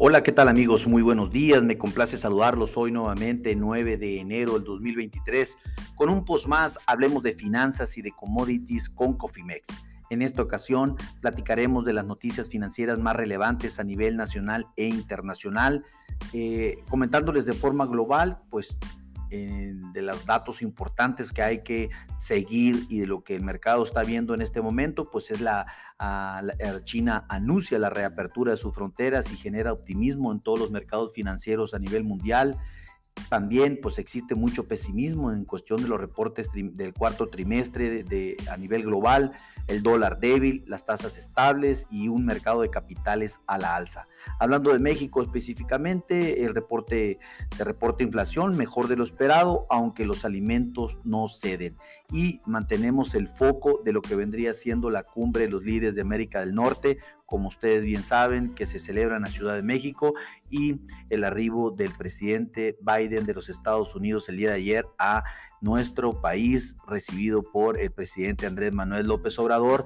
Hola, ¿qué tal amigos? Muy buenos días. Me complace saludarlos hoy nuevamente, 9 de enero del 2023, con un post más. Hablemos de finanzas y de commodities con Cofimex. En esta ocasión platicaremos de las noticias financieras más relevantes a nivel nacional e internacional, eh, comentándoles de forma global, pues de los datos importantes que hay que seguir y de lo que el mercado está viendo en este momento, pues es la, China anuncia la reapertura de sus fronteras y genera optimismo en todos los mercados financieros a nivel mundial. También pues existe mucho pesimismo en cuestión de los reportes del cuarto trimestre a nivel global, el dólar débil, las tasas estables y un mercado de capitales a la alza. Hablando de México específicamente, el reporte se reporta inflación mejor de lo esperado, aunque los alimentos no ceden. Y mantenemos el foco de lo que vendría siendo la cumbre de los líderes de América del Norte, como ustedes bien saben, que se celebra en la Ciudad de México y el arribo del presidente Biden de los Estados Unidos el día de ayer a nuestro país, recibido por el presidente Andrés Manuel López Obrador.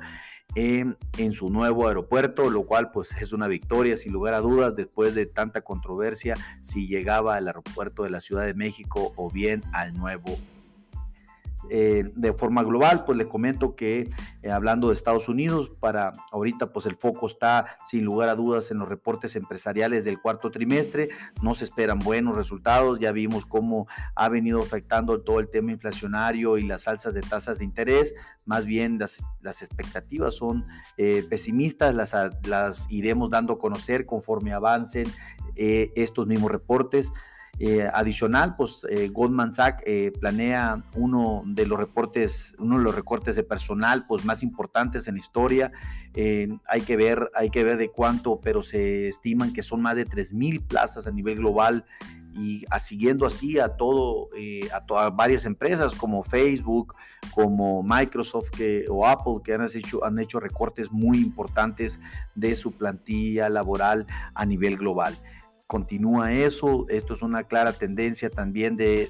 En, su nuevo aeropuerto, lo cual pues es una victoria sin lugar a dudas después de tanta controversia si llegaba al aeropuerto de la Ciudad de México o bien al nuevo eh, de forma global, pues le comento que eh, hablando de Estados Unidos, para ahorita pues el foco está sin lugar a dudas en los reportes empresariales del cuarto trimestre, no se esperan buenos resultados, ya vimos cómo ha venido afectando todo el tema inflacionario y las alzas de tasas de interés, más bien las, las expectativas son eh, pesimistas, las, las iremos dando a conocer conforme avancen estos mismos reportes. Eh, adicional, pues eh, Goldman Sachs eh, planea uno de los reportes, uno de los recortes de personal pues más importantes en la historia. hay que ver, hay que ver de cuánto, pero se estiman que son más de 3.000 plazas a nivel global y siguiendo así a todo, a, varias empresas como Facebook, como Microsoft o Apple que han hecho, han hecho recortes muy importantes de su plantilla laboral a nivel global continúa eso. Esto es una clara tendencia también de,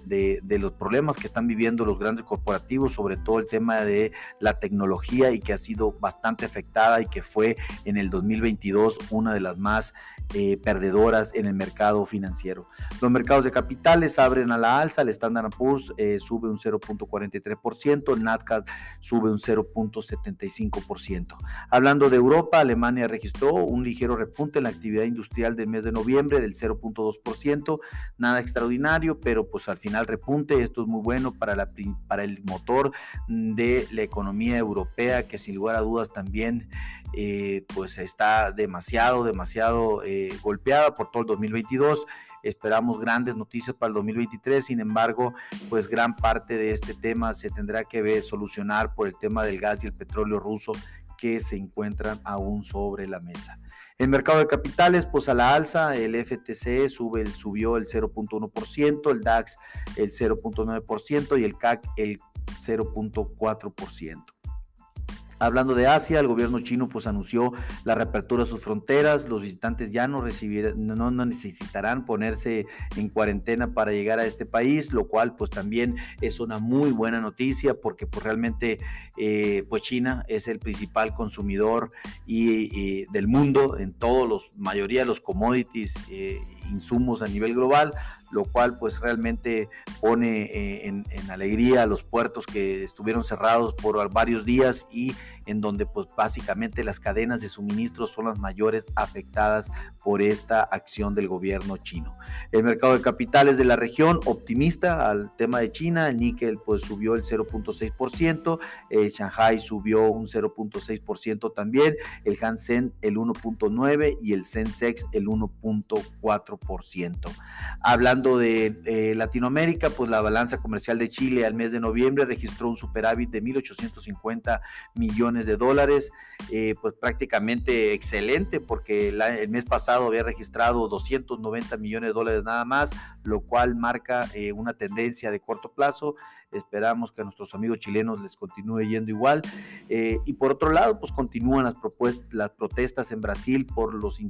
los problemas que están viviendo los grandes corporativos, sobre todo el tema de la tecnología y que ha sido bastante afectada y que fue en el 2022 una de las más eh, perdedoras en el mercado financiero. Los mercados de capitales abren a la alza, el Standard Poor's eh, sube un 0.43%, el Nasdaq sube un 0.75%. Hablando de Europa, Alemania registró un ligero repunte en la actividad industrial del mes de noviembre del 0.2%, nada extraordinario, pero pues al final repunte, esto es muy bueno para, la, para el motor de la economía europea, que sin lugar a dudas también eh, pues está demasiado, demasiado eh, golpeada por todo el 2022. Esperamos grandes noticias para el 2023, sin embargo, pues gran parte de este tema se tendrá que ver, solucionar por el tema del gas y el petróleo ruso que se encuentran aún sobre la mesa. El mercado de capitales, pues a la alza, el FTC sube, subió el 0.1%, el DAX el 0.9% y el CAC el 0.4%. Hablando de Asia, el gobierno chino pues anunció la reapertura de sus fronteras, los visitantes ya no recibirán, no, necesitarán ponerse en cuarentena para llegar a este país, lo cual pues también es una muy buena noticia porque pues realmente eh, pues China es el principal consumidor y, del mundo en todos los mayoría de los commodities eh, insumos a nivel global, lo cual pues realmente pone eh, en, alegría a los puertos que estuvieron cerrados por varios días y en donde pues básicamente las cadenas de suministro son las mayores afectadas por esta acción del gobierno chino. El mercado de capitales de la región optimista al tema de China, el níquel pues subió el 0.6%, el Shanghai subió un 0.6% también, el Hansen el 1.9% y el Sensex el 1.4%. Hablando de eh, Latinoamérica, pues la balanza comercial de Chile al mes de noviembre registró un superávit de 1.850 millones de dólares, eh, pues prácticamente excelente porque el mes pasado había registrado 290 millones de dólares nada más, lo cual marca eh, una tendencia de corto plazo esperamos que a nuestros amigos chilenos les continúe yendo igual. Eh, y por otro lado, pues continúan las, las protestas en Brasil por los,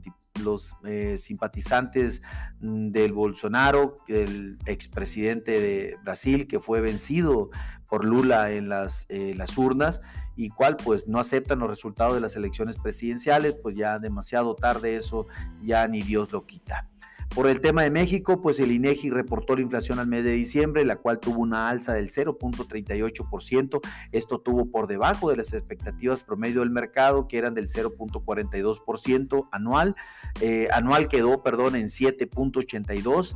simpatizantes mm, del Bolsonaro, el expresidente de Brasil, que fue vencido por Lula en las, las urnas y cual pues no aceptan los resultados de las elecciones presidenciales, pues ya demasiado tarde eso, ya ni Dios lo quita. Por el tema de México, pues el INEGI reportó la inflación al mes de diciembre, la cual tuvo una alza del 0.38%. Esto tuvo por debajo de las expectativas promedio del mercado, que eran del 0.42% anual. Eh, anual quedó, perdón, en 7.82%.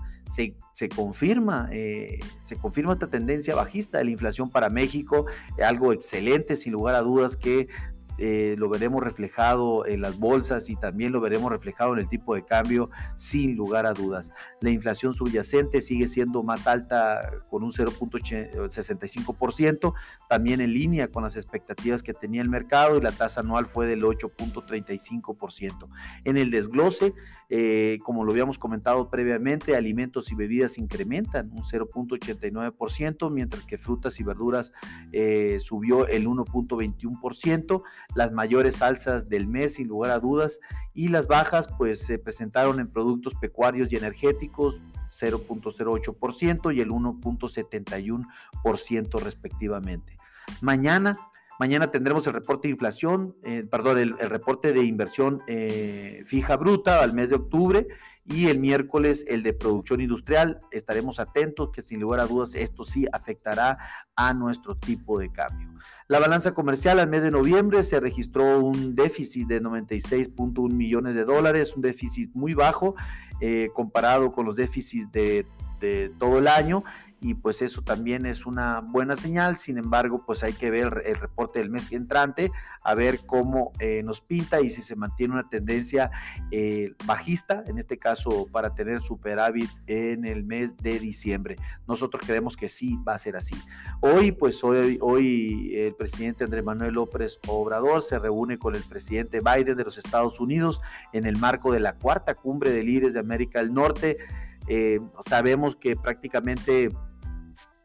Se, confirma, eh, se confirma esta tendencia bajista de la inflación para México, algo excelente, sin lugar a dudas, que eh, lo veremos reflejado en las bolsas y también lo veremos reflejado en el tipo de cambio sin lugar a dudas. La inflación subyacente sigue siendo más alta con un 0.65%, también en línea con las expectativas que tenía el mercado y la tasa anual fue del 8.35%. En el desglose, eh, como lo habíamos comentado previamente, alimentos y bebidas incrementan un 0.89%, mientras que frutas y verduras eh, subió el 1.21%. Las mayores alzas del mes, sin lugar a dudas, y las bajas, pues se presentaron en productos pecuarios y energéticos, 0.08% y el 1.71% respectivamente. Mañana Mañana tendremos el reporte de inflación, eh, perdón, el, reporte de inversión eh, fija bruta al mes de octubre y el miércoles el de producción industrial. Estaremos atentos que sin lugar a dudas esto sí afectará a nuestro tipo de cambio. La balanza comercial al mes de noviembre se registró un déficit de 96.1 millones de dólares, un déficit muy bajo eh, comparado con los déficits de, de todo el año y pues eso también es una buena señal. Sin embargo, pues hay que ver el reporte del mes entrante, a ver cómo eh, nos pinta y si se mantiene una tendencia eh, bajista, en este caso para tener superávit en el mes de diciembre. Nosotros creemos que sí va a ser así. Hoy, pues hoy, hoy el presidente Andrés Manuel López Obrador se reúne con el presidente Biden de los Estados Unidos en el marco de la cuarta cumbre de líderes de América del Norte. Eh, sabemos que prácticamente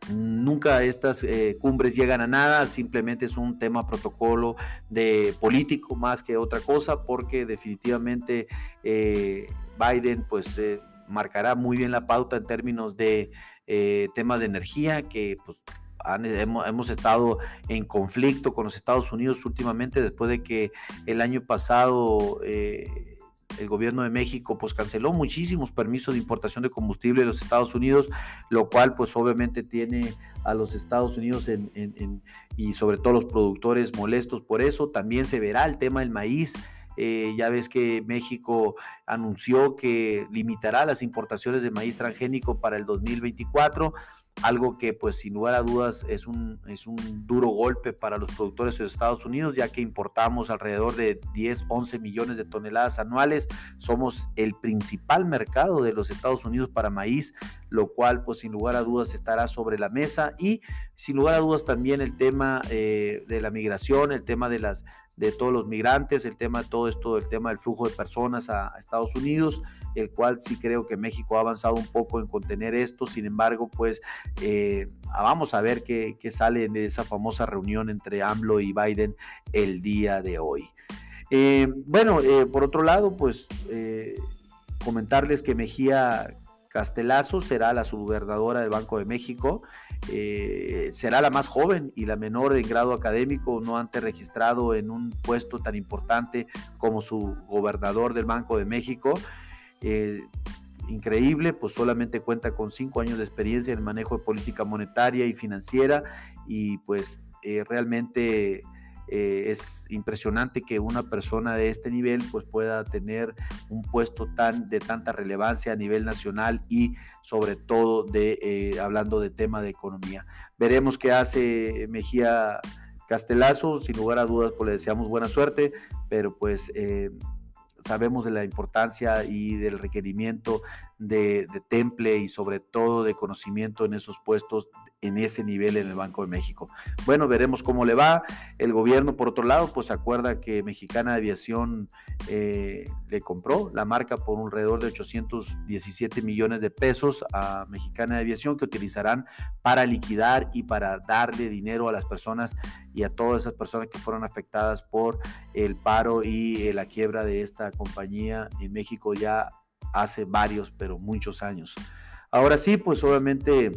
nunca estas eh, cumbres llegan a nada, simplemente es un tema protocolo de político más que otra cosa, porque definitivamente eh, Biden pues marcará muy bien la pauta en términos de temas de energía que pues, hemos, hemos, estado en conflicto con los Estados Unidos últimamente después de que el año pasado el gobierno de México pues canceló muchísimos permisos de importación de combustible de los Estados Unidos, lo cual pues obviamente tiene a los Estados Unidos y sobre todo los productores molestos por eso. También se verá el tema del maíz. Eh, ya ves que México anunció que limitará las importaciones de maíz transgénico para el 2024 algo que pues sin lugar a dudas es un, es un duro golpe para los productores de Estados Unidos, ya que importamos alrededor de 10, 11 millones de toneladas anuales. Somos el principal mercado de los Estados Unidos para maíz, lo cual pues sin lugar a dudas estará sobre la mesa y sin lugar a dudas también el tema eh, de la migración, el tema de las de todos los migrantes, el tema de todo esto, el tema del flujo de personas a, Estados Unidos, el cual sí creo que México ha avanzado un poco en contener esto, sin embargo, pues eh, vamos a ver qué, sale de esa famosa reunión entre AMLO y Biden el día de hoy. Eh, bueno, por otro lado, pues comentarles que Mejía Castelazo será la subgobernadora del Banco de México. Eh, será la más joven y la menor en grado académico, no antes registrado en un puesto tan importante como su gobernador del Banco de México. Eh, increíble, pues solamente cuenta con cinco años de experiencia en el manejo de política monetaria y financiera y pues eh, realmente eh, es impresionante que una persona de este nivel pues pueda tener un puesto tan de tanta relevancia a nivel nacional y sobre todo de eh, hablando de tema de economía. Veremos qué hace Mejía Castelazo, sin lugar a dudas pues le deseamos buena suerte, pero pues eh, sabemos de la importancia y del requerimiento de, temple y sobre todo de conocimiento en esos puestos en ese nivel en el Banco de México. Bueno, veremos cómo le va. El gobierno, por otro lado, pues acuerda que Mexicana Aviación eh, le compró la marca por alrededor de 817 millones de pesos a Mexicana Aviación que utilizarán para liquidar y para darle dinero a las personas y a todas esas personas que fueron afectadas por el paro y eh, la quiebra de esta compañía en México ya hace varios, pero muchos años. Ahora sí, pues obviamente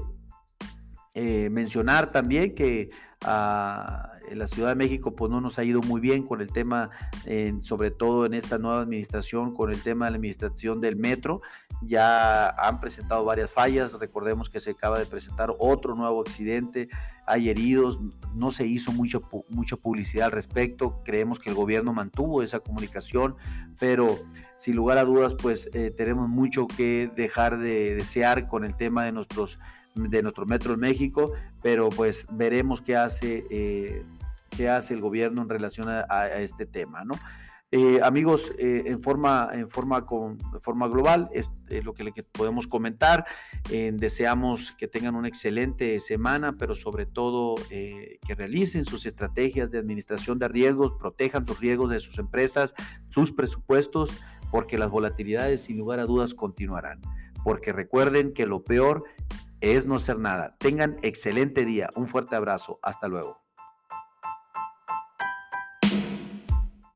eh, mencionar también que ah, la Ciudad de México pues no nos ha ido muy bien con el tema, sobre todo en esta nueva administración, con el tema de la administración del metro. Ya han presentado varias fallas, recordemos que se acaba de presentar otro nuevo accidente, hay heridos, no se hizo mucho, mucha publicidad al respecto, creemos que el gobierno mantuvo esa comunicación, pero sin lugar a dudas pues eh, tenemos mucho que dejar de desear con el tema de nuestros de nuestro metro en México, pero pues veremos qué hace, eh, qué hace el gobierno en relación a, este tema, ¿no? Eh, amigos, eh, en, forma, en, forma con, forma global, es lo que, podemos comentar. deseamos que tengan una excelente semana, pero sobre todo que realicen sus estrategias de administración de riesgos, protejan sus riesgos de sus empresas, sus presupuestos, porque las volatilidades sin lugar a dudas continuarán. Porque recuerden que lo peor es no ser nada. Tengan excelente día. Un fuerte abrazo. Hasta luego.